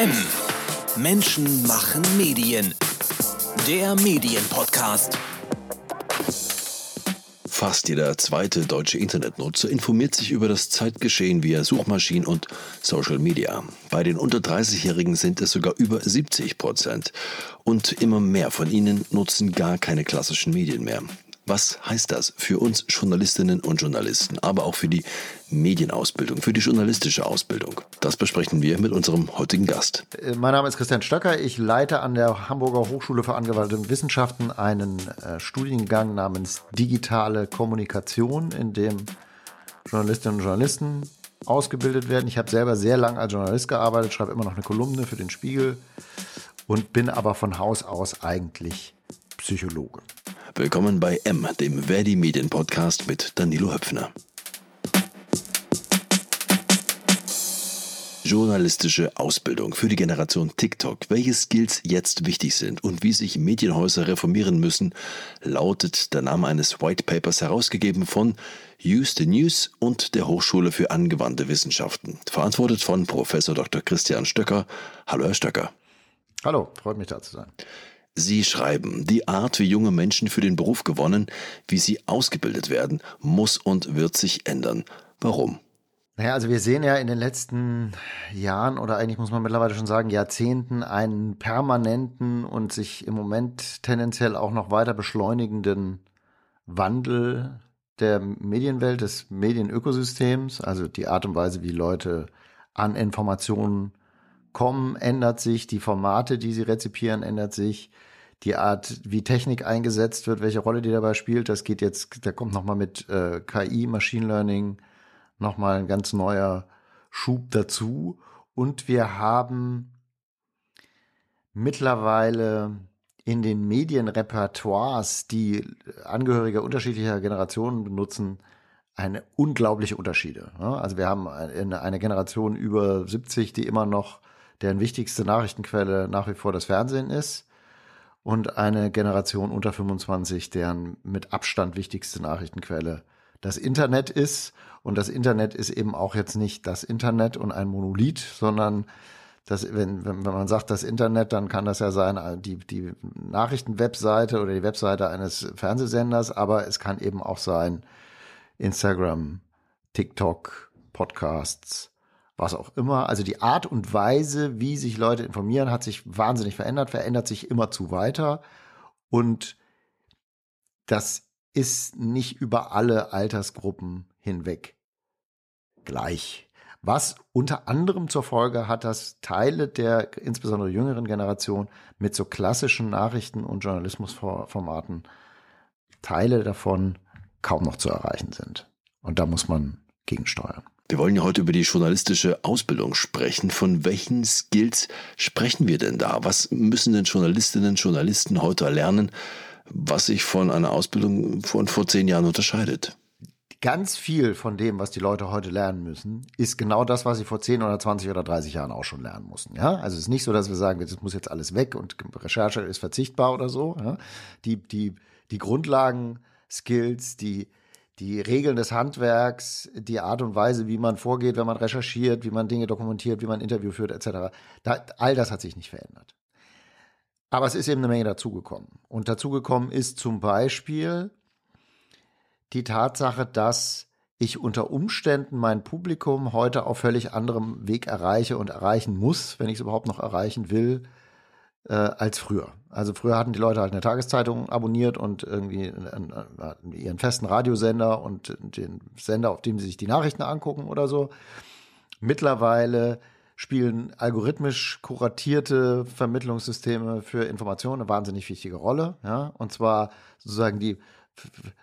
M. Menschen machen Medien. Der Medienpodcast. Fast jeder zweite deutsche Internetnutzer informiert sich über das Zeitgeschehen via Suchmaschinen und Social Media. Bei den unter 30-Jährigen sind es sogar über 70 Prozent. Und immer mehr von ihnen nutzen gar keine klassischen Medien mehr. Was heißt das für uns Journalistinnen und Journalisten, aber auch für die Medienausbildung, für die journalistische Ausbildung? Das besprechen wir mit unserem heutigen Gast. Äh, mein Name ist Christian Stöcker. Ich leite an der Hamburger Hochschule für angewandte Wissenschaften einen äh, Studiengang namens Digitale Kommunikation, in dem Journalistinnen und Journalisten ausgebildet werden. Ich habe selber sehr lange als Journalist gearbeitet, schreibe immer noch eine Kolumne für den Spiegel und bin aber von Haus aus eigentlich Psychologe. Willkommen bei M, dem Verdi Medien Podcast mit Danilo Höpfner. Journalistische Ausbildung für die Generation TikTok. Welche Skills jetzt wichtig sind und wie sich Medienhäuser reformieren müssen, lautet der Name eines White Papers herausgegeben von Use the News und der Hochschule für angewandte Wissenschaften. Verantwortet von Professor Dr. Christian Stöcker. Hallo, Herr Stöcker. Hallo, freut mich da zu sein. Sie schreiben, die Art, wie junge Menschen für den Beruf gewonnen, wie sie ausgebildet werden, muss und wird sich ändern. Warum? Naja, also wir sehen ja in den letzten Jahren oder eigentlich muss man mittlerweile schon sagen Jahrzehnten einen permanenten und sich im Moment tendenziell auch noch weiter beschleunigenden Wandel der Medienwelt, des Medienökosystems, also die Art und Weise, wie Leute an Informationen kommen, ändert sich, die Formate, die sie rezipieren, ändert sich, die Art, wie Technik eingesetzt wird, welche Rolle die dabei spielt, das geht jetzt, da kommt nochmal mit äh, KI, Machine Learning, nochmal ein ganz neuer Schub dazu. Und wir haben mittlerweile in den Medienrepertoires, die Angehörige unterschiedlicher Generationen benutzen, eine unglaubliche Unterschiede. Also wir haben eine Generation über 70, die immer noch deren wichtigste Nachrichtenquelle nach wie vor das Fernsehen ist und eine Generation unter 25, deren mit Abstand wichtigste Nachrichtenquelle das Internet ist. Und das Internet ist eben auch jetzt nicht das Internet und ein Monolith, sondern das, wenn, wenn, man sagt das Internet, dann kann das ja sein, die, die Nachrichtenwebseite oder die Webseite eines Fernsehsenders, aber es kann eben auch sein Instagram, TikTok, Podcasts, was auch immer. Also die Art und Weise, wie sich Leute informieren, hat sich wahnsinnig verändert, verändert sich immer zu weiter. Und das ist nicht über alle Altersgruppen hinweg gleich. Was unter anderem zur Folge hat, dass Teile der insbesondere jüngeren Generation mit so klassischen Nachrichten- und Journalismusformaten, Teile davon kaum noch zu erreichen sind. Und da muss man gegensteuern. Wir wollen ja heute über die journalistische Ausbildung sprechen. Von welchen Skills sprechen wir denn da? Was müssen denn Journalistinnen und Journalisten heute erlernen, was sich von einer Ausbildung von vor zehn Jahren unterscheidet? Ganz viel von dem, was die Leute heute lernen müssen, ist genau das, was sie vor 10 oder 20 oder 30 Jahren auch schon lernen mussten. Ja, also es ist nicht so, dass wir sagen, das muss jetzt alles weg und Recherche ist verzichtbar oder so. Ja? Die, die, die Grundlagen, Skills, die die Regeln des Handwerks, die Art und Weise, wie man vorgeht, wenn man recherchiert, wie man Dinge dokumentiert, wie man Interview führt, etc. Da, all das hat sich nicht verändert. Aber es ist eben eine Menge dazugekommen. Und dazugekommen ist zum Beispiel die Tatsache, dass ich unter Umständen mein Publikum heute auf völlig anderem Weg erreiche und erreichen muss, wenn ich es überhaupt noch erreichen will, äh, als früher. Also früher hatten die Leute halt eine Tageszeitung abonniert und irgendwie äh, ihren festen Radiosender und den Sender, auf dem sie sich die Nachrichten angucken oder so. Mittlerweile spielen algorithmisch kuratierte Vermittlungssysteme für Informationen eine wahnsinnig wichtige Rolle. Ja? Und zwar sozusagen die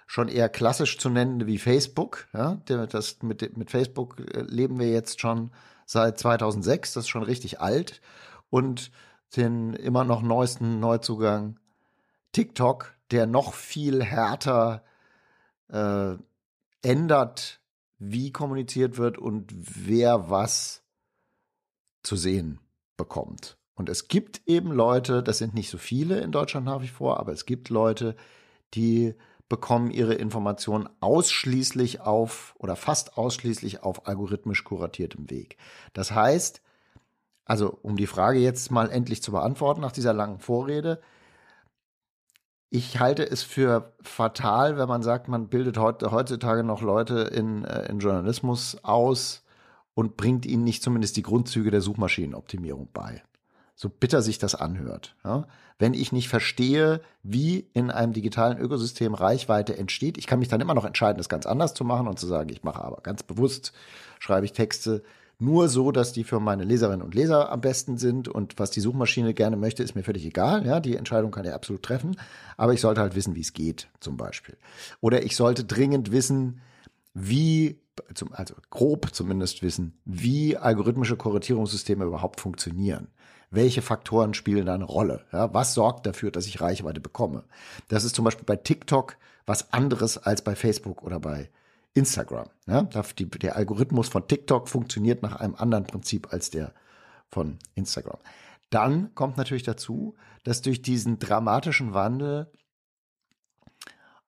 schon eher klassisch zu nennen wie Facebook. Ja? Das, mit, mit Facebook äh, leben wir jetzt schon seit 2006, das ist schon richtig alt. Und den immer noch neuesten Neuzugang TikTok, der noch viel härter äh, ändert, wie kommuniziert wird und wer was zu sehen bekommt. Und es gibt eben Leute, das sind nicht so viele in Deutschland nach wie vor, aber es gibt Leute, die bekommen ihre Informationen ausschließlich auf oder fast ausschließlich auf algorithmisch kuratiertem Weg. Das heißt, also um die Frage jetzt mal endlich zu beantworten nach dieser langen Vorrede, ich halte es für fatal, wenn man sagt, man bildet heutzutage noch Leute in, äh, in Journalismus aus und bringt ihnen nicht zumindest die Grundzüge der Suchmaschinenoptimierung bei. So bitter sich das anhört. Ja? Wenn ich nicht verstehe, wie in einem digitalen Ökosystem Reichweite entsteht, ich kann mich dann immer noch entscheiden, das ganz anders zu machen und zu sagen, ich mache aber ganz bewusst, schreibe ich Texte, nur so, dass die für meine Leserinnen und Leser am besten sind und was die Suchmaschine gerne möchte, ist mir völlig egal. Ja, die Entscheidung kann ich absolut treffen, aber ich sollte halt wissen, wie es geht, zum Beispiel. Oder ich sollte dringend wissen, wie, also grob zumindest wissen, wie algorithmische Korrelierungssysteme überhaupt funktionieren. Welche Faktoren spielen da eine Rolle? Ja, was sorgt dafür, dass ich Reichweite bekomme? Das ist zum Beispiel bei TikTok was anderes als bei Facebook oder bei Instagram. Ja, der Algorithmus von TikTok funktioniert nach einem anderen Prinzip als der von Instagram. Dann kommt natürlich dazu, dass durch diesen dramatischen Wandel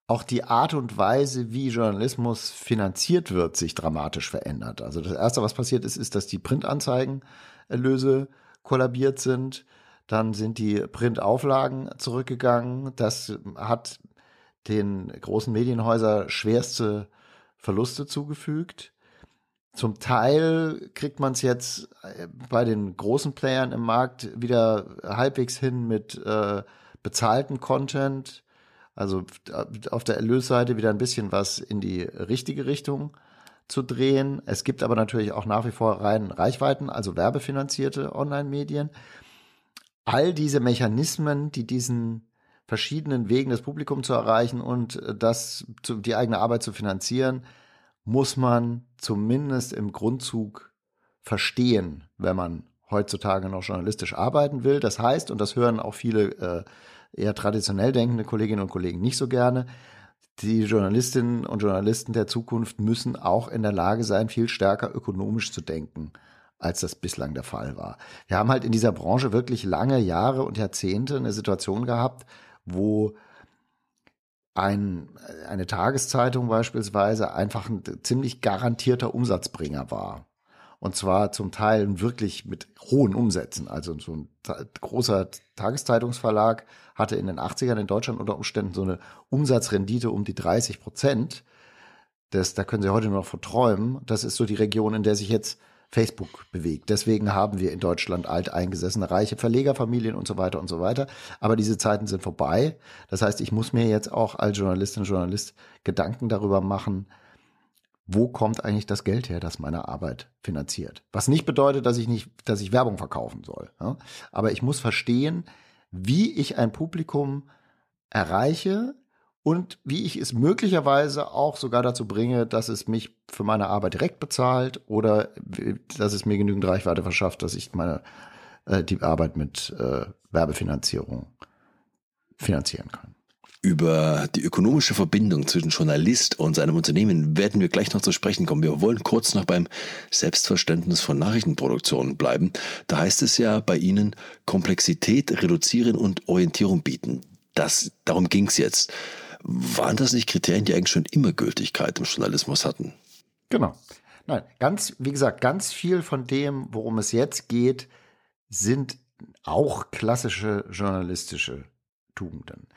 auch die Art und Weise, wie Journalismus finanziert wird, sich dramatisch verändert. Also das Erste, was passiert ist, ist, dass die Printanzeigenerlöse kollabiert sind. Dann sind die Printauflagen zurückgegangen. Das hat den großen Medienhäusern schwerste Verluste zugefügt. Zum Teil kriegt man es jetzt äh, bei den großen Playern im Markt wieder halbwegs hin mit äh, bezahlten Content. Also auf der Erlösseite wieder ein bisschen was in die richtige Richtung zu drehen. Es gibt aber natürlich auch nach wie vor rein Reichweiten, also werbefinanzierte Online-Medien. All diese Mechanismen, die diesen verschiedenen Wegen das Publikum zu erreichen und äh, das zu, die eigene Arbeit zu finanzieren, muss man zumindest im Grundzug verstehen, wenn man heutzutage noch journalistisch arbeiten will. Das heißt, und das hören auch viele äh, eher traditionell denkende Kolleginnen und Kollegen nicht so gerne, die Journalistinnen und Journalisten der Zukunft müssen auch in der Lage sein, viel stärker ökonomisch zu denken, als das bislang der Fall war. Wir haben halt in dieser Branche wirklich lange Jahre und Jahrzehnte eine Situation gehabt, wo ein, eine Tageszeitung beispielsweise einfach ein ziemlich garantierter Umsatzbringer war. Und zwar zum Teil wirklich mit hohen Umsätzen. Also so ein großer Tageszeitungsverlag hatte in den 80ern in Deutschland unter Umständen so eine Umsatzrendite um die 30 Prozent. Das, da können Sie heute nur noch verträumen. Das ist so die Region, in der sich jetzt Facebook bewegt. Deswegen haben wir in Deutschland alteingesessene, reiche Verlegerfamilien und so weiter und so weiter. Aber diese Zeiten sind vorbei. Das heißt, ich muss mir jetzt auch als Journalistin und Journalist Gedanken darüber machen, wo kommt eigentlich das Geld her, das meine Arbeit finanziert? Was nicht bedeutet, dass ich nicht, dass ich Werbung verkaufen soll. Ja? Aber ich muss verstehen, wie ich ein Publikum erreiche, und wie ich es möglicherweise auch sogar dazu bringe, dass es mich für meine Arbeit direkt bezahlt oder dass es mir genügend Reichweite verschafft, dass ich meine äh, die Arbeit mit äh, Werbefinanzierung finanzieren kann. Über die ökonomische Verbindung zwischen Journalist und seinem Unternehmen werden wir gleich noch zu sprechen kommen. Wir wollen kurz noch beim Selbstverständnis von Nachrichtenproduktionen bleiben. Da heißt es ja bei Ihnen Komplexität reduzieren und Orientierung bieten. Das, darum ging es jetzt. Waren das nicht Kriterien, die eigentlich schon immer Gültigkeit im Journalismus hatten? Genau. Nein, ganz, wie gesagt, ganz viel von dem, worum es jetzt geht, sind auch klassische journalistische Tugenden.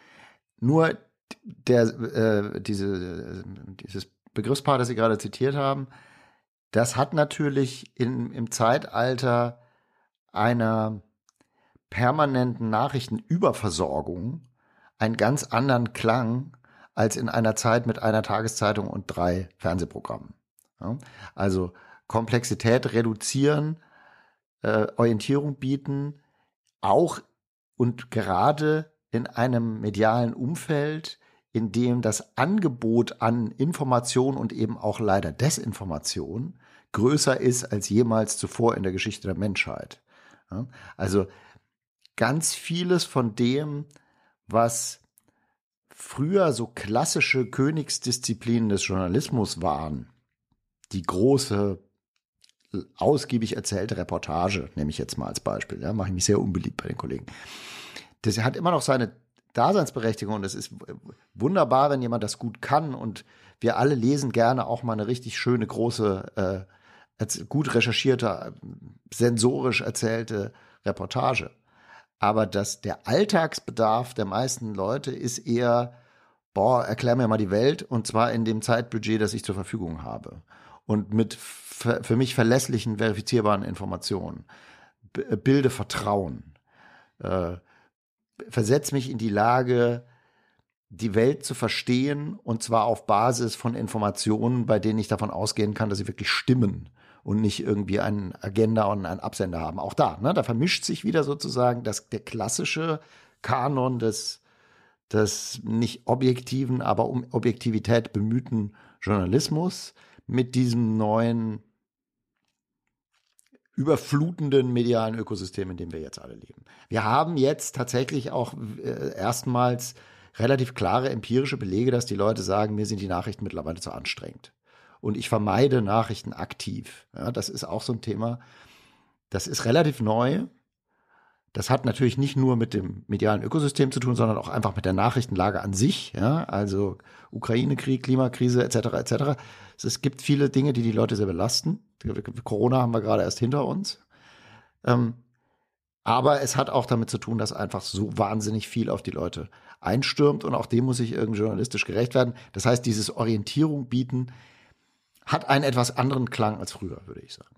Nur der, äh, diese, dieses Begriffspaar, das Sie gerade zitiert haben, das hat natürlich in, im Zeitalter einer permanenten Nachrichtenüberversorgung einen ganz anderen Klang als in einer Zeit mit einer Tageszeitung und drei Fernsehprogrammen. Ja? Also Komplexität reduzieren, äh, Orientierung bieten, auch und gerade in einem medialen Umfeld, in dem das Angebot an Information und eben auch leider Desinformation größer ist als jemals zuvor in der Geschichte der Menschheit. Also ganz vieles von dem, was früher so klassische Königsdisziplinen des Journalismus waren, die große, ausgiebig erzählte Reportage, nehme ich jetzt mal als Beispiel, ja, mache ich mich sehr unbeliebt bei den Kollegen. Das hat immer noch seine Daseinsberechtigung und es ist wunderbar, wenn jemand das gut kann und wir alle lesen gerne auch mal eine richtig schöne große äh, gut recherchierte, sensorisch erzählte Reportage. Aber dass der Alltagsbedarf der meisten Leute ist eher, boah, erklär mir mal die Welt und zwar in dem Zeitbudget, das ich zur Verfügung habe. Und mit für mich verlässlichen, verifizierbaren Informationen. B bilde Vertrauen. Äh, versetz mich in die Lage, die Welt zu verstehen und zwar auf Basis von Informationen, bei denen ich davon ausgehen kann, dass sie wirklich stimmen und nicht irgendwie eine Agenda und einen Absender haben. Auch da, ne, da vermischt sich wieder sozusagen das, der klassische Kanon des, des nicht objektiven, aber um Objektivität bemühten Journalismus mit diesem neuen überflutenden medialen Ökosystem, in dem wir jetzt alle leben. Wir haben jetzt tatsächlich auch äh, erstmals relativ klare empirische Belege, dass die Leute sagen, mir sind die Nachrichten mittlerweile zu anstrengend und ich vermeide Nachrichten aktiv. Ja, das ist auch so ein Thema. Das ist relativ neu. Das hat natürlich nicht nur mit dem medialen Ökosystem zu tun, sondern auch einfach mit der Nachrichtenlage an sich. Ja, also Ukraine-Krieg, Klimakrise etc. etc. Es gibt viele Dinge, die die Leute sehr belasten. Corona haben wir gerade erst hinter uns. Ähm, aber es hat auch damit zu tun, dass einfach so wahnsinnig viel auf die Leute einstürmt und auch dem muss ich irgendwie journalistisch gerecht werden. Das heißt, dieses Orientierung bieten hat einen etwas anderen Klang als früher, würde ich sagen.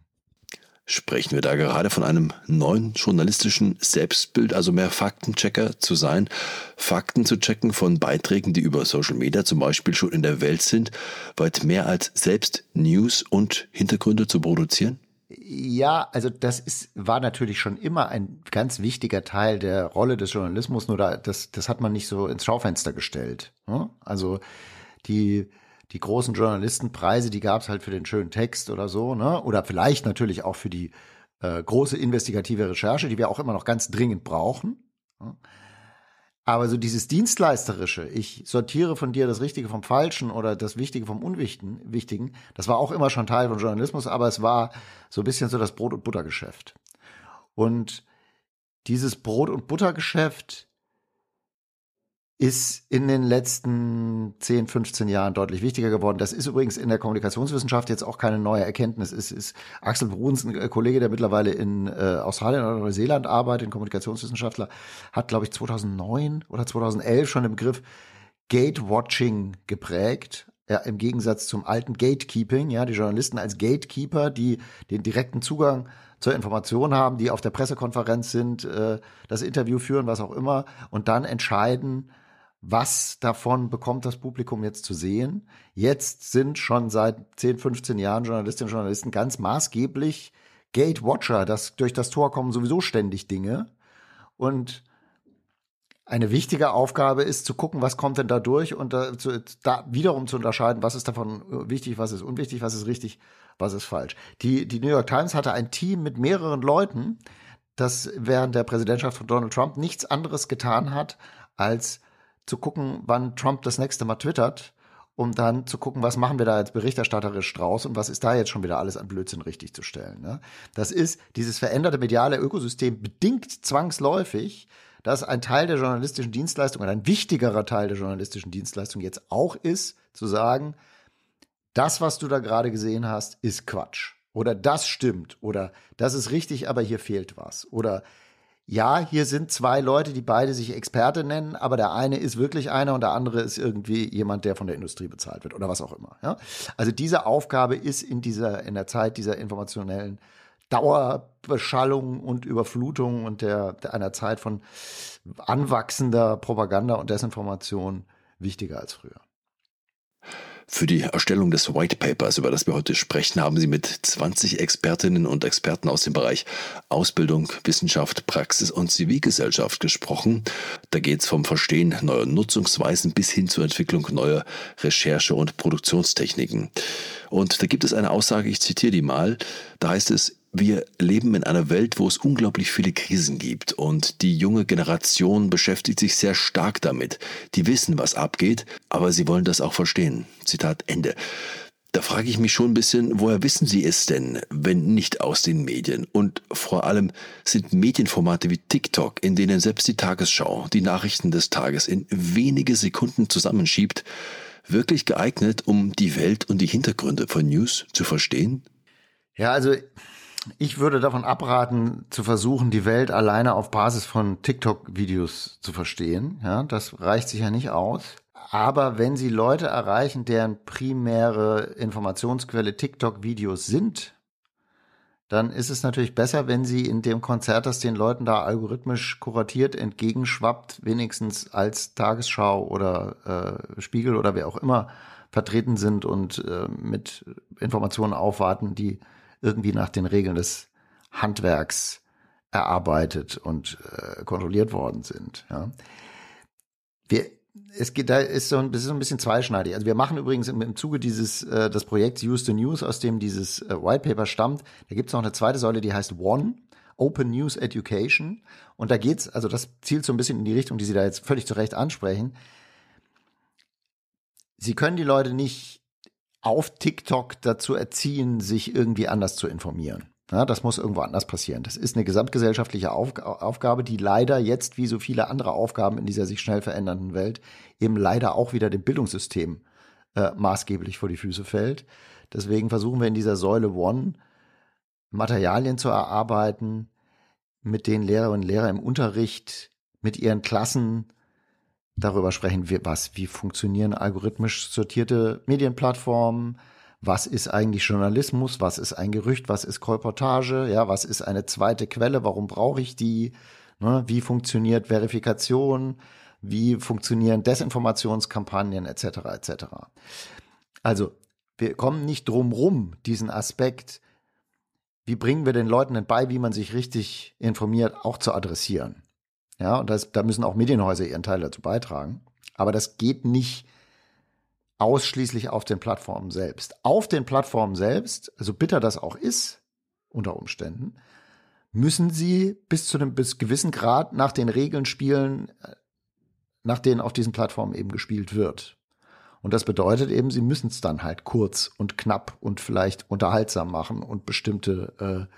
Sprechen wir da gerade von einem neuen journalistischen Selbstbild, also mehr Faktenchecker zu sein, Fakten zu checken von Beiträgen, die über Social Media zum Beispiel schon in der Welt sind, weit mehr als selbst News und Hintergründe zu produzieren? Ja, also das ist, war natürlich schon immer ein ganz wichtiger Teil der Rolle des Journalismus, nur da, das, das hat man nicht so ins Schaufenster gestellt. Ne? Also die, die großen Journalistenpreise, die gab es halt für den schönen Text oder so, ne? Oder vielleicht natürlich auch für die äh, große investigative Recherche, die wir auch immer noch ganz dringend brauchen. Ne? Aber so dieses Dienstleisterische, ich sortiere von dir das Richtige vom Falschen oder das Wichtige vom Unwichtigen, das war auch immer schon Teil von Journalismus, aber es war so ein bisschen so das Brot- und Buttergeschäft. Und dieses Brot- und Buttergeschäft ist in den letzten 10, 15 Jahren deutlich wichtiger geworden. Das ist übrigens in der Kommunikationswissenschaft jetzt auch keine neue Erkenntnis. Es ist Axel Bruns, ein Kollege, der mittlerweile in äh, Australien oder Neuseeland arbeitet, ein Kommunikationswissenschaftler, hat, glaube ich, 2009 oder 2011 schon den Begriff Gatewatching geprägt. Ja, im Gegensatz zum alten Gatekeeping, ja, die Journalisten als Gatekeeper, die den direkten Zugang zur Information haben, die auf der Pressekonferenz sind, äh, das Interview führen, was auch immer, und dann entscheiden, was davon bekommt das Publikum jetzt zu sehen. Jetzt sind schon seit 10, 15 Jahren Journalistinnen und Journalisten ganz maßgeblich Gatewatcher. Das, durch das Tor kommen sowieso ständig Dinge. Und eine wichtige Aufgabe ist zu gucken, was kommt denn da durch und da, zu, da wiederum zu unterscheiden, was ist davon wichtig, was ist unwichtig, was ist richtig, was ist falsch. Die, die New York Times hatte ein Team mit mehreren Leuten, das während der Präsidentschaft von Donald Trump nichts anderes getan hat, als zu gucken, wann Trump das nächste Mal twittert, um dann zu gucken, was machen wir da jetzt berichterstatterisch draus und was ist da jetzt schon wieder alles an Blödsinn richtig zu stellen. Ne? Das ist dieses veränderte mediale Ökosystem bedingt zwangsläufig, dass ein Teil der journalistischen Dienstleistung, ein wichtigerer Teil der journalistischen Dienstleistung jetzt auch ist, zu sagen, das, was du da gerade gesehen hast, ist Quatsch. Oder das stimmt. Oder das ist richtig, aber hier fehlt was. Oder ja, hier sind zwei Leute, die beide sich Experte nennen, aber der eine ist wirklich einer und der andere ist irgendwie jemand, der von der Industrie bezahlt wird oder was auch immer. Ja? Also diese Aufgabe ist in dieser, in der Zeit dieser informationellen Dauerbeschallung und Überflutung und der, der einer Zeit von anwachsender Propaganda und Desinformation wichtiger als früher. Für die Erstellung des White Papers, über das wir heute sprechen, haben Sie mit 20 Expertinnen und Experten aus dem Bereich Ausbildung, Wissenschaft, Praxis und Zivilgesellschaft gesprochen. Da geht es vom Verstehen neuer Nutzungsweisen bis hin zur Entwicklung neuer Recherche- und Produktionstechniken. Und da gibt es eine Aussage, ich zitiere die mal, da heißt es, wir leben in einer Welt, wo es unglaublich viele Krisen gibt und die junge Generation beschäftigt sich sehr stark damit. Die wissen, was abgeht, aber sie wollen das auch verstehen. Zitat Ende. Da frage ich mich schon ein bisschen, woher wissen Sie es denn, wenn nicht aus den Medien? Und vor allem sind Medienformate wie TikTok, in denen selbst die Tagesschau die Nachrichten des Tages in wenige Sekunden zusammenschiebt, wirklich geeignet, um die Welt und die Hintergründe von News zu verstehen? Ja, also ich würde davon abraten, zu versuchen, die Welt alleine auf Basis von TikTok-Videos zu verstehen. Ja, das reicht sicher nicht aus. Aber wenn Sie Leute erreichen, deren primäre Informationsquelle TikTok-Videos sind, dann ist es natürlich besser, wenn Sie in dem Konzert, das den Leuten da algorithmisch kuratiert entgegenschwappt, wenigstens als Tagesschau oder äh, Spiegel oder wer auch immer vertreten sind und äh, mit Informationen aufwarten, die irgendwie nach den Regeln des Handwerks erarbeitet und äh, kontrolliert worden sind. Ja. Wir, es geht, da ist so ein, das ist so ein bisschen zweischneidig. Also wir machen übrigens im, im Zuge dieses, äh, des Projekts Use the News, aus dem dieses äh, White Paper stammt, da gibt es noch eine zweite Säule, die heißt One, Open News Education. Und da geht's, also das zielt so ein bisschen in die Richtung, die Sie da jetzt völlig zu Recht ansprechen. Sie können die Leute nicht auf TikTok dazu erziehen, sich irgendwie anders zu informieren. Ja, das muss irgendwo anders passieren. Das ist eine gesamtgesellschaftliche Auf Aufgabe, die leider jetzt, wie so viele andere Aufgaben in dieser sich schnell verändernden Welt, eben leider auch wieder dem Bildungssystem äh, maßgeblich vor die Füße fällt. Deswegen versuchen wir in dieser Säule One Materialien zu erarbeiten, mit denen Lehrerinnen und Lehrer im Unterricht mit ihren Klassen darüber sprechen, wie, was, wie funktionieren algorithmisch sortierte Medienplattformen, was ist eigentlich Journalismus, was ist ein Gerücht, was ist Kolportage, ja, was ist eine zweite Quelle, warum brauche ich die, ne, wie funktioniert Verifikation, wie funktionieren Desinformationskampagnen etc. etc. Also wir kommen nicht drum rum, diesen Aspekt, wie bringen wir den Leuten denn bei, wie man sich richtig informiert, auch zu adressieren. Ja, und das, da müssen auch Medienhäuser ihren Teil dazu beitragen. Aber das geht nicht ausschließlich auf den Plattformen selbst. Auf den Plattformen selbst, also bitter das auch ist, unter Umständen, müssen sie bis zu einem bis gewissen Grad nach den Regeln spielen, äh, nach denen auf diesen Plattformen eben gespielt wird. Und das bedeutet eben, sie müssen es dann halt kurz und knapp und vielleicht unterhaltsam machen und bestimmte äh,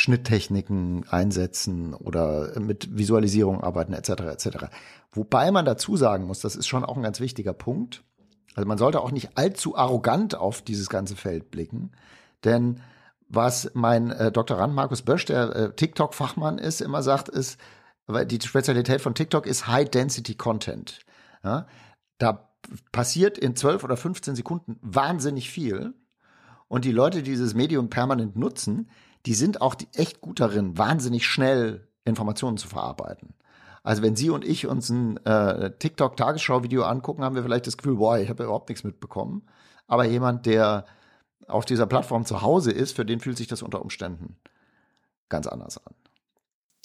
Schnitttechniken einsetzen oder mit Visualisierung arbeiten etc. etc. Wobei man dazu sagen muss, das ist schon auch ein ganz wichtiger Punkt. Also man sollte auch nicht allzu arrogant auf dieses ganze Feld blicken, denn was mein äh, Doktorand Markus Bösch, der äh, TikTok-Fachmann ist, immer sagt, ist, weil die Spezialität von TikTok ist High-Density-Content. Ja? Da passiert in 12 oder 15 Sekunden wahnsinnig viel. Und die Leute, die dieses Medium permanent nutzen, die sind auch echt gut darin, wahnsinnig schnell Informationen zu verarbeiten. Also wenn Sie und ich uns ein äh, TikTok-Tagesschau-Video angucken, haben wir vielleicht das Gefühl, boah, ich habe überhaupt nichts mitbekommen. Aber jemand, der auf dieser Plattform zu Hause ist, für den fühlt sich das unter Umständen ganz anders an.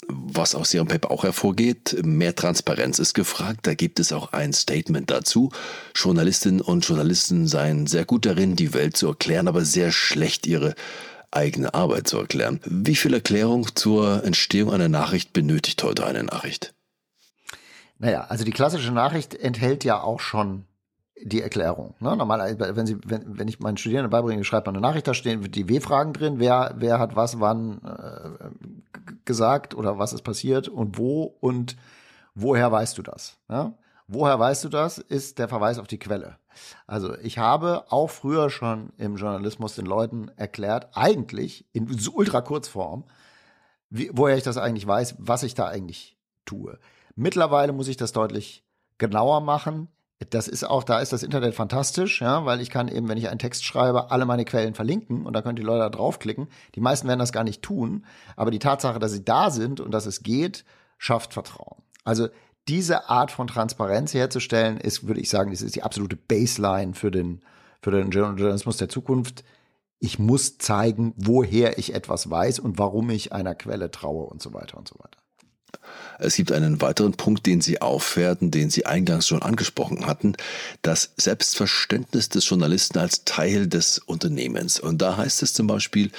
Was aus Ihrem Paper auch hervorgeht, mehr Transparenz ist gefragt. Da gibt es auch ein Statement dazu. Journalistinnen und Journalisten seien sehr gut darin, die Welt zu erklären, aber sehr schlecht ihre eigene Arbeit zu erklären. Wie viel Erklärung zur Entstehung einer Nachricht benötigt heute eine Nachricht? Naja, also die klassische Nachricht enthält ja auch schon die Erklärung. Ne? Normal, wenn, Sie, wenn, wenn ich meinen Studierenden beibringe, schreibt man eine Nachricht, da stehen die W-Fragen drin, wer, wer hat was wann äh, gesagt oder was ist passiert und wo und woher weißt du das? Ja? Woher weißt du das? Ist der Verweis auf die Quelle. Also ich habe auch früher schon im Journalismus den Leuten erklärt, eigentlich in ultra-Kurzform, wie, woher ich das eigentlich weiß, was ich da eigentlich tue. Mittlerweile muss ich das deutlich genauer machen. Das ist auch, da ist das Internet fantastisch, ja, weil ich kann eben, wenn ich einen Text schreibe, alle meine Quellen verlinken und da können die Leute da draufklicken. Die meisten werden das gar nicht tun, aber die Tatsache, dass sie da sind und dass es geht, schafft Vertrauen. Also diese Art von Transparenz herzustellen, ist, würde ich sagen, das ist die absolute Baseline für den, für den Journalismus der Zukunft. Ich muss zeigen, woher ich etwas weiß und warum ich einer Quelle traue und so weiter und so weiter. Es gibt einen weiteren Punkt, den Sie aufwerten, den Sie eingangs schon angesprochen hatten, das Selbstverständnis des Journalisten als Teil des Unternehmens. Und da heißt es zum Beispiel,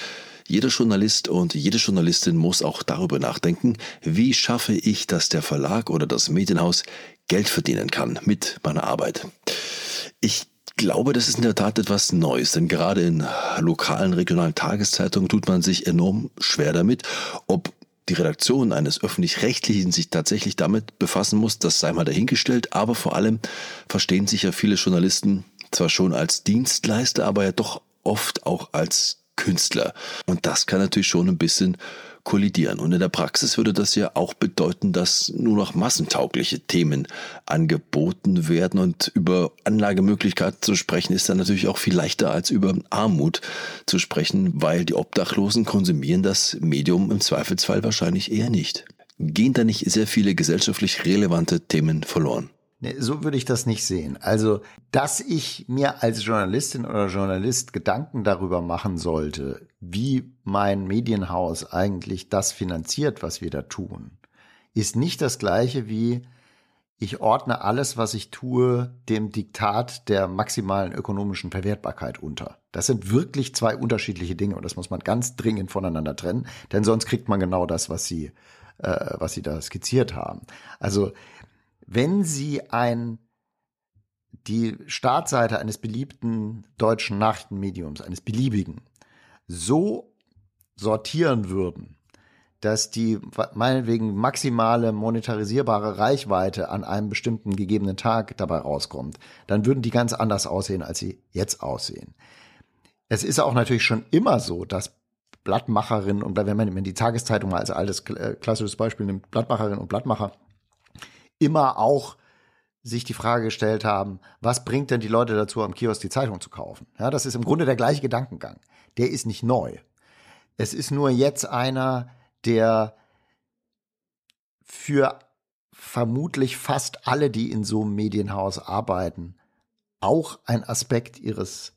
jeder Journalist und jede Journalistin muss auch darüber nachdenken, wie schaffe ich, dass der Verlag oder das Medienhaus Geld verdienen kann mit meiner Arbeit. Ich glaube, das ist in der Tat etwas Neues, denn gerade in lokalen, regionalen Tageszeitungen tut man sich enorm schwer damit, ob die Redaktion eines öffentlich-rechtlichen sich tatsächlich damit befassen muss, das sei mal dahingestellt, aber vor allem verstehen sich ja viele Journalisten zwar schon als Dienstleister, aber ja doch oft auch als Künstler. Und das kann natürlich schon ein bisschen kollidieren. Und in der Praxis würde das ja auch bedeuten, dass nur noch massentaugliche Themen angeboten werden. Und über Anlagemöglichkeiten zu sprechen, ist dann natürlich auch viel leichter als über Armut zu sprechen, weil die Obdachlosen konsumieren das Medium im Zweifelsfall wahrscheinlich eher nicht. Gehen da nicht sehr viele gesellschaftlich relevante Themen verloren? Nee, so würde ich das nicht sehen. Also, dass ich mir als Journalistin oder Journalist Gedanken darüber machen sollte, wie mein Medienhaus eigentlich das finanziert, was wir da tun, ist nicht das gleiche wie ich ordne alles, was ich tue, dem Diktat der maximalen ökonomischen Verwertbarkeit unter. Das sind wirklich zwei unterschiedliche Dinge und das muss man ganz dringend voneinander trennen, denn sonst kriegt man genau das, was Sie, äh, was Sie da skizziert haben. Also wenn Sie ein die Startseite eines beliebten deutschen Nachrichtenmediums, eines beliebigen, so sortieren würden, dass die meinetwegen maximale monetarisierbare Reichweite an einem bestimmten gegebenen Tag dabei rauskommt, dann würden die ganz anders aussehen, als sie jetzt aussehen. Es ist auch natürlich schon immer so, dass Blattmacherinnen, und wenn man die Tageszeitung mal als altes äh, klassisches Beispiel nimmt, Blattmacherinnen und Blattmacher immer auch sich die Frage gestellt haben, was bringt denn die Leute dazu, am Kiosk die Zeitung zu kaufen? Ja, das ist im Grunde der gleiche Gedankengang. Der ist nicht neu. Es ist nur jetzt einer, der für vermutlich fast alle, die in so einem Medienhaus arbeiten, auch ein Aspekt ihres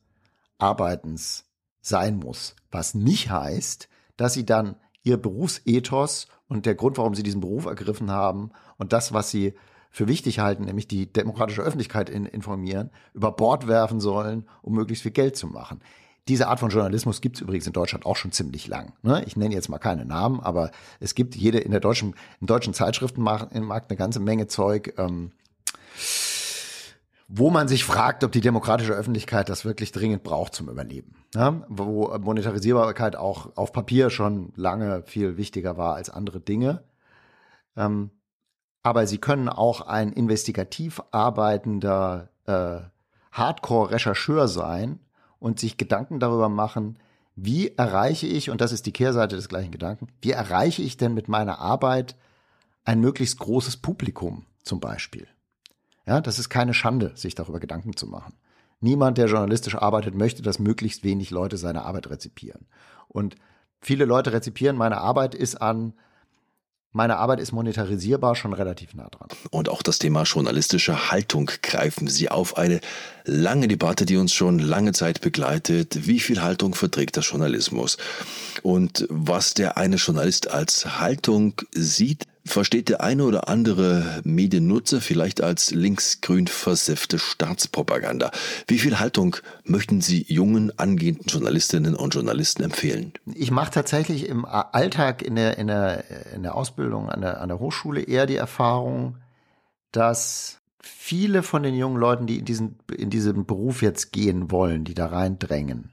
Arbeitens sein muss. Was nicht heißt, dass sie dann ihr Berufsethos und der Grund, warum sie diesen Beruf ergriffen haben und das, was sie für wichtig halten, nämlich die demokratische Öffentlichkeit in, informieren, über Bord werfen sollen, um möglichst viel Geld zu machen. Diese Art von Journalismus gibt es übrigens in Deutschland auch schon ziemlich lang. Ne? Ich nenne jetzt mal keine Namen, aber es gibt jede in der deutschen, in deutschen Zeitschriftenmarkt eine ganze Menge Zeug. Ähm, wo man sich fragt, ob die demokratische Öffentlichkeit das wirklich dringend braucht zum Überleben. Ja? Wo Monetarisierbarkeit auch auf Papier schon lange viel wichtiger war als andere Dinge. Ähm, aber sie können auch ein investigativ arbeitender äh, Hardcore-Rechercheur sein und sich Gedanken darüber machen, wie erreiche ich, und das ist die Kehrseite des gleichen Gedanken, wie erreiche ich denn mit meiner Arbeit ein möglichst großes Publikum zum Beispiel? Ja, das ist keine Schande, sich darüber Gedanken zu machen. Niemand, der journalistisch arbeitet, möchte, dass möglichst wenig Leute seine Arbeit rezipieren. Und viele Leute rezipieren meine Arbeit ist an meine Arbeit ist monetarisierbar schon relativ nah dran. Und auch das Thema journalistische Haltung greifen Sie auf. Eine lange Debatte, die uns schon lange Zeit begleitet. Wie viel Haltung verträgt der Journalismus? Und was der eine Journalist als Haltung sieht, versteht der eine oder andere Mediennutzer vielleicht als linksgrün versiffte Staatspropaganda. Wie viel Haltung möchten Sie jungen angehenden Journalistinnen und Journalisten empfehlen? Ich mache tatsächlich im Alltag in der, in der, in der Ausbildung an der, an der Hochschule eher die Erfahrung, dass viele von den jungen Leuten, die in diesen, in diesen Beruf jetzt gehen wollen, die da reindrängen,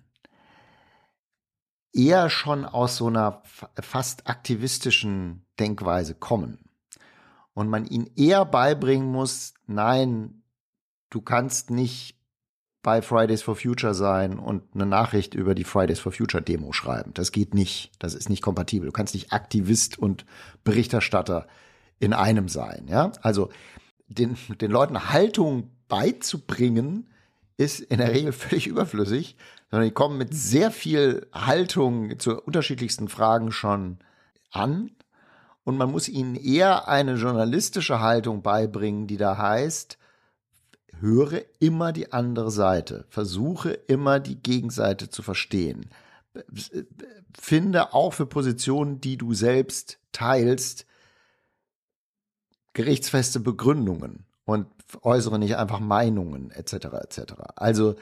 eher schon aus so einer fast aktivistischen Denkweise kommen. Und man ihnen eher beibringen muss, nein, du kannst nicht bei Fridays for Future sein und eine Nachricht über die Fridays for Future Demo schreiben. Das geht nicht. Das ist nicht kompatibel. Du kannst nicht Aktivist und Berichterstatter in einem sein. Ja, also den, den Leuten Haltung beizubringen, ist in der Regel völlig überflüssig, sondern die kommen mit sehr viel Haltung zu unterschiedlichsten Fragen schon an. Und man muss ihnen eher eine journalistische Haltung beibringen, die da heißt, höre immer die andere Seite, versuche immer die Gegenseite zu verstehen. Finde auch für Positionen, die du selbst teilst, gerichtsfeste Begründungen und äußere nicht einfach Meinungen etc. etc. Also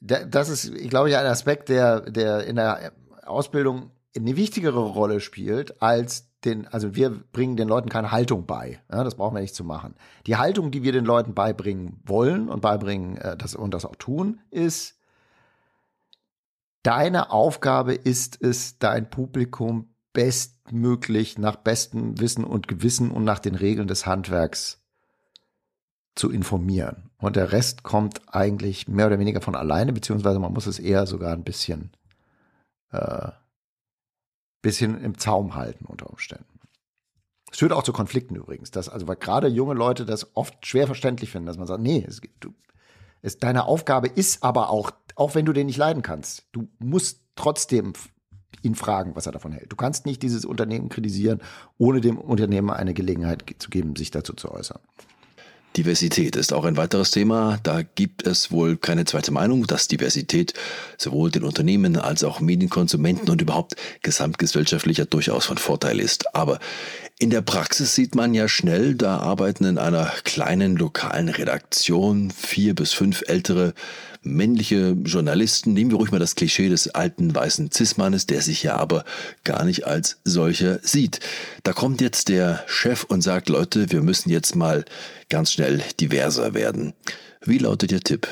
das ist, ich glaube, ja ein Aspekt, der, der in der Ausbildung eine wichtigere Rolle spielt als den, also wir bringen den Leuten keine Haltung bei. Ja, das brauchen wir nicht zu machen. Die Haltung, die wir den Leuten beibringen wollen und beibringen äh, das, und das auch tun, ist, deine Aufgabe ist es, dein Publikum bestmöglich nach bestem Wissen und Gewissen und nach den Regeln des Handwerks zu informieren. Und der Rest kommt eigentlich mehr oder weniger von alleine, beziehungsweise man muss es eher sogar ein bisschen, äh, bisschen im Zaum halten unter Umständen. Es führt auch zu Konflikten übrigens, dass also weil gerade junge Leute das oft schwer verständlich finden, dass man sagt, nee, es, du, es, deine Aufgabe ist aber auch, auch wenn du den nicht leiden kannst, du musst trotzdem ihn fragen, was er davon hält. Du kannst nicht dieses Unternehmen kritisieren, ohne dem Unternehmer eine Gelegenheit zu geben, sich dazu zu äußern. Diversität ist auch ein weiteres Thema. Da gibt es wohl keine zweite Meinung, dass Diversität sowohl den Unternehmen als auch Medienkonsumenten und überhaupt gesamtgesellschaftlicher durchaus von Vorteil ist. Aber in der Praxis sieht man ja schnell, da arbeiten in einer kleinen lokalen Redaktion vier bis fünf ältere männliche Journalisten. Nehmen wir ruhig mal das Klischee des alten weißen Cis-Mannes, der sich ja aber gar nicht als solcher sieht. Da kommt jetzt der Chef und sagt, Leute, wir müssen jetzt mal ganz schnell diverser werden. Wie lautet Ihr Tipp?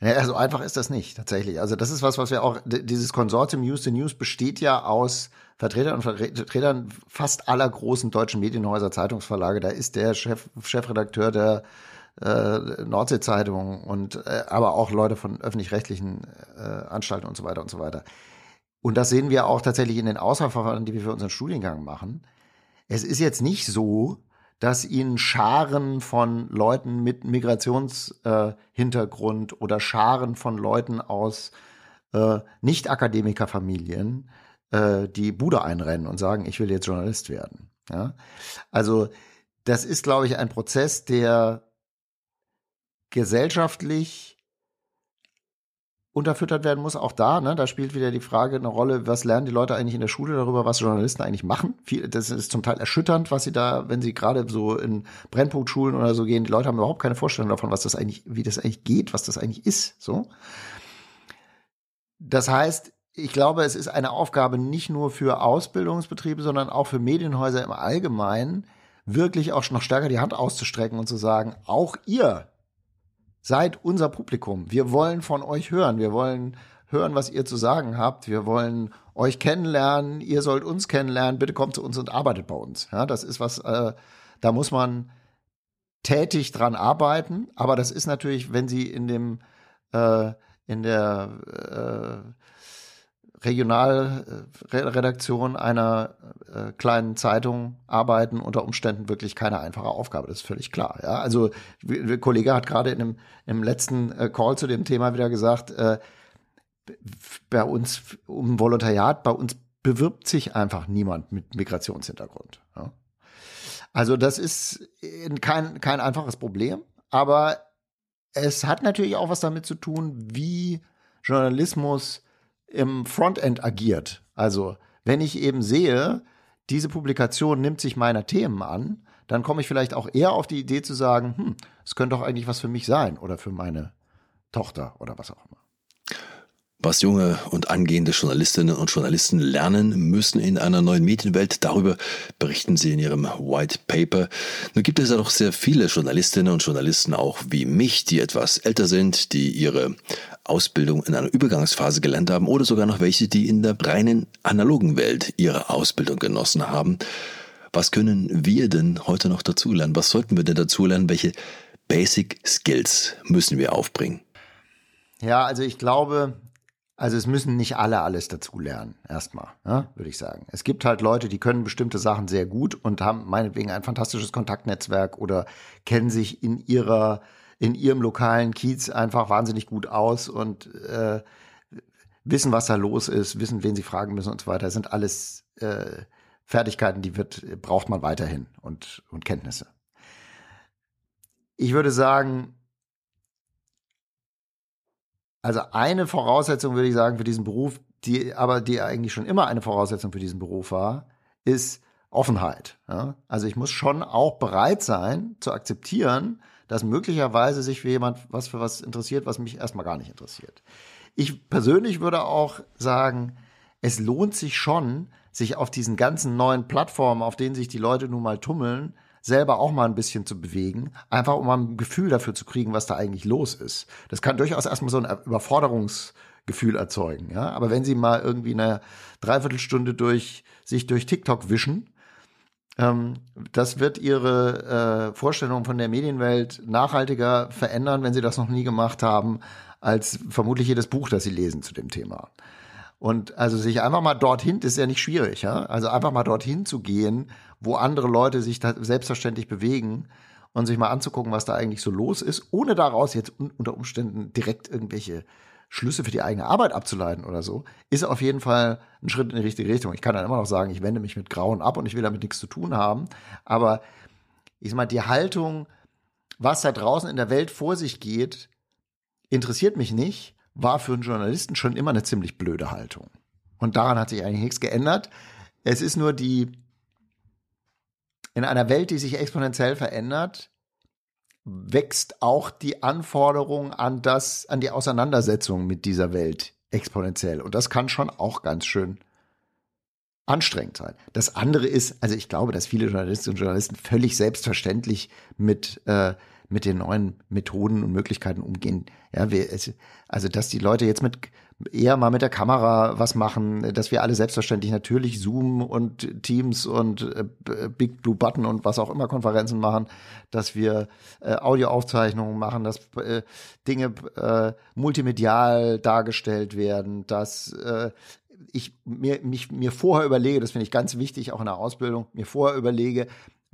Ja, so einfach ist das nicht, tatsächlich. Also das ist was, was wir auch, dieses Konsortium News the News besteht ja aus Vertretern und Vertretern fast aller großen deutschen Medienhäuser, Zeitungsverlage. Da ist der Chef, Chefredakteur der äh, Nordsee-Zeitung und äh, aber auch Leute von öffentlich-rechtlichen äh, Anstalten und so weiter und so weiter. Und das sehen wir auch tatsächlich in den Auswahlverfahren, die wir für unseren Studiengang machen. Es ist jetzt nicht so, dass ihnen Scharen von Leuten mit Migrationshintergrund äh, oder Scharen von Leuten aus äh, Nicht-Akademikerfamilien äh, die Bude einrennen und sagen, ich will jetzt Journalist werden. Ja? Also das ist, glaube ich, ein Prozess, der gesellschaftlich unterfüttert werden muss, auch da, ne, da spielt wieder die Frage eine Rolle, was lernen die Leute eigentlich in der Schule darüber, was Journalisten eigentlich machen? Das ist zum Teil erschütternd, was sie da, wenn sie gerade so in Brennpunktschulen oder so gehen, die Leute haben überhaupt keine Vorstellung davon, was das eigentlich, wie das eigentlich geht, was das eigentlich ist, so. Das heißt, ich glaube, es ist eine Aufgabe nicht nur für Ausbildungsbetriebe, sondern auch für Medienhäuser im Allgemeinen, wirklich auch noch stärker die Hand auszustrecken und zu sagen, auch ihr seid unser Publikum. Wir wollen von euch hören. Wir wollen hören, was ihr zu sagen habt. Wir wollen euch kennenlernen. Ihr sollt uns kennenlernen. Bitte kommt zu uns und arbeitet bei uns. Ja, das ist was, äh, da muss man tätig dran arbeiten. Aber das ist natürlich, wenn Sie in dem, äh, in der, äh, Regionalredaktion einer äh, kleinen Zeitung arbeiten unter Umständen wirklich keine einfache Aufgabe. Das ist völlig klar. Ja, also der Kollege hat gerade in dem, im letzten äh, Call zu dem Thema wieder gesagt, äh, bei uns um Volontariat, bei uns bewirbt sich einfach niemand mit Migrationshintergrund. Ja. Also das ist kein, kein einfaches Problem, aber es hat natürlich auch was damit zu tun, wie Journalismus im Frontend agiert. Also wenn ich eben sehe, diese Publikation nimmt sich meiner Themen an, dann komme ich vielleicht auch eher auf die Idee zu sagen, hm, es könnte doch eigentlich was für mich sein oder für meine Tochter oder was auch immer. Was junge und angehende Journalistinnen und Journalisten lernen müssen in einer neuen Medienwelt, darüber berichten sie in ihrem White Paper. Nun gibt es ja doch sehr viele Journalistinnen und Journalisten auch wie mich, die etwas älter sind, die ihre Ausbildung in einer Übergangsphase gelernt haben oder sogar noch welche, die in der reinen analogen Welt ihre Ausbildung genossen haben. Was können wir denn heute noch dazulernen? Was sollten wir denn dazulernen? Welche Basic Skills müssen wir aufbringen? Ja, also ich glaube, also es müssen nicht alle alles dazulernen, erstmal, ja, würde ich sagen. Es gibt halt Leute, die können bestimmte Sachen sehr gut und haben meinetwegen ein fantastisches Kontaktnetzwerk oder kennen sich in ihrer in ihrem lokalen Kiez einfach wahnsinnig gut aus und äh, wissen, was da los ist, wissen, wen sie fragen müssen und so weiter. Das sind alles äh, Fertigkeiten, die wird, braucht man weiterhin und, und Kenntnisse. Ich würde sagen, also eine Voraussetzung würde ich sagen für diesen Beruf, die aber die eigentlich schon immer eine Voraussetzung für diesen Beruf war, ist Offenheit. Ja? Also ich muss schon auch bereit sein zu akzeptieren, dass möglicherweise sich für jemand was für was interessiert, was mich erstmal gar nicht interessiert. Ich persönlich würde auch sagen, es lohnt sich schon, sich auf diesen ganzen neuen Plattformen, auf denen sich die Leute nun mal tummeln, selber auch mal ein bisschen zu bewegen, einfach um mal ein Gefühl dafür zu kriegen, was da eigentlich los ist. Das kann durchaus erstmal so ein Überforderungsgefühl erzeugen, ja. Aber wenn Sie mal irgendwie eine Dreiviertelstunde durch, sich durch TikTok wischen, das wird ihre äh, Vorstellung von der Medienwelt nachhaltiger verändern, wenn sie das noch nie gemacht haben, als vermutlich jedes Buch, das sie lesen zu dem Thema. Und also sich einfach mal dorthin, das ist ja nicht schwierig, ja. Also einfach mal dorthin zu gehen, wo andere Leute sich selbstverständlich bewegen und sich mal anzugucken, was da eigentlich so los ist, ohne daraus jetzt unter Umständen direkt irgendwelche Schlüsse für die eigene Arbeit abzuleiten oder so, ist auf jeden Fall ein Schritt in die richtige Richtung. Ich kann dann immer noch sagen, ich wende mich mit Grauen ab und ich will damit nichts zu tun haben. Aber ich sag mal, die Haltung, was da draußen in der Welt vor sich geht, interessiert mich nicht, war für einen Journalisten schon immer eine ziemlich blöde Haltung. Und daran hat sich eigentlich nichts geändert. Es ist nur die, in einer Welt, die sich exponentiell verändert, wächst auch die Anforderung an das, an die Auseinandersetzung mit dieser Welt exponentiell. Und das kann schon auch ganz schön anstrengend sein. Das andere ist, also ich glaube, dass viele Journalistinnen und Journalisten völlig selbstverständlich mit äh, mit den neuen Methoden und Möglichkeiten umgehen. Ja, wir, also dass die Leute jetzt mit eher mal mit der Kamera was machen, dass wir alle selbstverständlich natürlich Zoom und Teams und äh, Big Blue Button und was auch immer Konferenzen machen, dass wir äh, Audioaufzeichnungen machen, dass äh, Dinge äh, multimedial dargestellt werden, dass äh, ich mir, mich, mir vorher überlege, das finde ich ganz wichtig, auch in der Ausbildung, mir vorher überlege,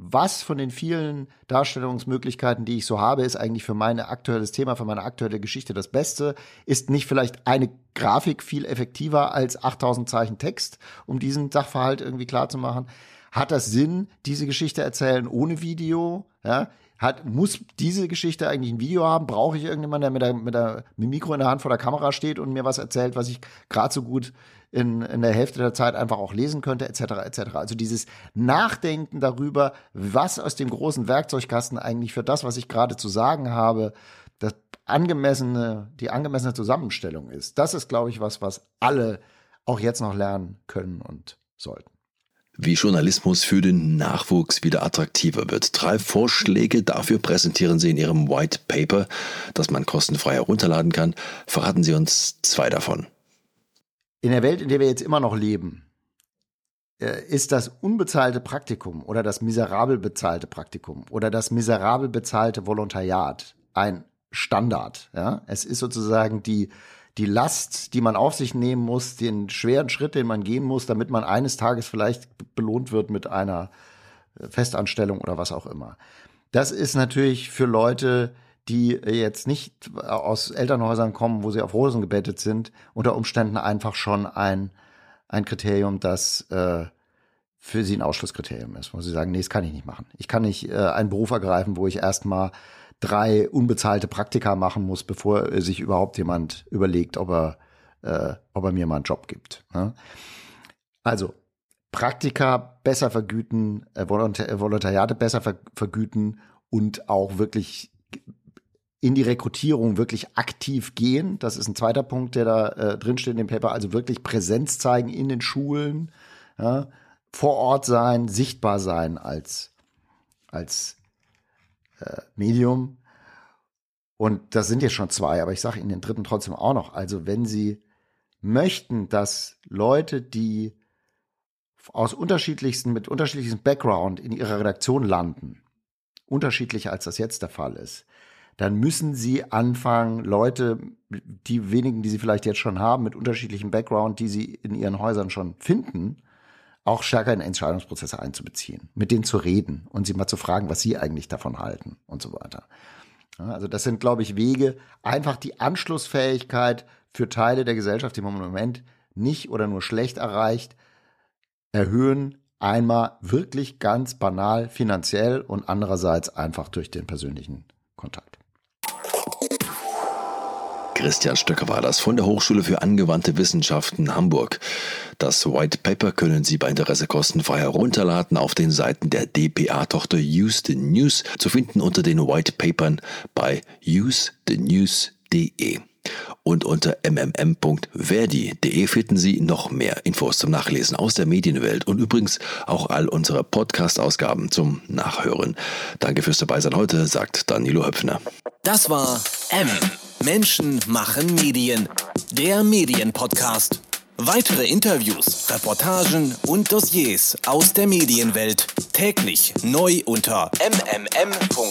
was von den vielen Darstellungsmöglichkeiten, die ich so habe, ist eigentlich für mein aktuelles Thema, für meine aktuelle Geschichte das Beste? Ist nicht vielleicht eine Grafik viel effektiver als 8000 Zeichen Text, um diesen Sachverhalt irgendwie klar zu machen? Hat das Sinn, diese Geschichte erzählen ohne Video? Ja? Hat, muss diese Geschichte eigentlich ein Video haben? Brauche ich irgendjemanden, der mit, der mit, der mit dem Mikro in der Hand vor der Kamera steht und mir was erzählt, was ich gerade so gut in, in der Hälfte der Zeit einfach auch lesen könnte, etc. etc. Also dieses Nachdenken darüber, was aus dem großen Werkzeugkasten eigentlich für das, was ich gerade zu sagen habe, das angemessene, die angemessene Zusammenstellung ist. Das ist, glaube ich, was, was alle auch jetzt noch lernen können und sollten wie Journalismus für den Nachwuchs wieder attraktiver wird. Drei Vorschläge dafür präsentieren Sie in Ihrem White Paper, das man kostenfrei herunterladen kann. Verraten Sie uns zwei davon. In der Welt, in der wir jetzt immer noch leben, äh, ist das unbezahlte Praktikum oder das miserabel bezahlte Praktikum oder das miserabel bezahlte Volontariat ein Standard. Ja? Es ist sozusagen die, die Last, die man auf sich nehmen muss, den schweren Schritt, den man gehen muss, damit man eines Tages vielleicht belohnt wird mit einer äh, Festanstellung oder was auch immer. Das ist natürlich für Leute, die jetzt nicht aus Elternhäusern kommen, wo sie auf Rosen gebettet sind, unter Umständen einfach schon ein, ein Kriterium, das äh, für sie ein Ausschlusskriterium ist, wo sie sagen, nee, das kann ich nicht machen. Ich kann nicht äh, einen Beruf ergreifen, wo ich erstmal drei unbezahlte Praktika machen muss, bevor sich überhaupt jemand überlegt, ob er, äh, ob er mir mal einen Job gibt. Ne? Also Praktika besser vergüten, äh, Volontariate besser ver vergüten und auch wirklich in die Rekrutierung wirklich aktiv gehen. Das ist ein zweiter Punkt, der da äh, drinsteht in dem Paper. Also wirklich Präsenz zeigen in den Schulen, ja, vor Ort sein, sichtbar sein als, als äh, Medium. Und das sind jetzt schon zwei, aber ich sage Ihnen den dritten trotzdem auch noch. Also wenn Sie möchten, dass Leute, die aus unterschiedlichsten, mit unterschiedlichstem Background in ihrer Redaktion landen, unterschiedlicher als das jetzt der Fall ist, dann müssen sie anfangen, Leute, die wenigen, die sie vielleicht jetzt schon haben, mit unterschiedlichem Background, die sie in ihren Häusern schon finden, auch stärker in Entscheidungsprozesse einzubeziehen, mit denen zu reden und sie mal zu fragen, was sie eigentlich davon halten und so weiter. Also das sind, glaube ich, Wege, einfach die Anschlussfähigkeit für Teile der Gesellschaft, die im Moment nicht oder nur schlecht erreicht, erhöhen. Einmal wirklich ganz banal finanziell und andererseits einfach durch den persönlichen Kontakt. Christian Stöcker war das von der Hochschule für angewandte Wissenschaften Hamburg. Das White Paper können Sie bei Interesse kostenfrei herunterladen auf den Seiten der DPA-Tochter Use the News, zu finden unter den White Papern bei usethenews.de. Und unter mmm.verdi.de finden Sie noch mehr Infos zum Nachlesen aus der Medienwelt und übrigens auch all unsere Podcast-Ausgaben zum Nachhören. Danke fürs Dabeisein heute, sagt Danilo Höpfner. Das war M. Menschen machen Medien. Der Medienpodcast. Weitere Interviews, Reportagen und Dossiers aus der Medienwelt täglich neu unter mmm.verdi.de.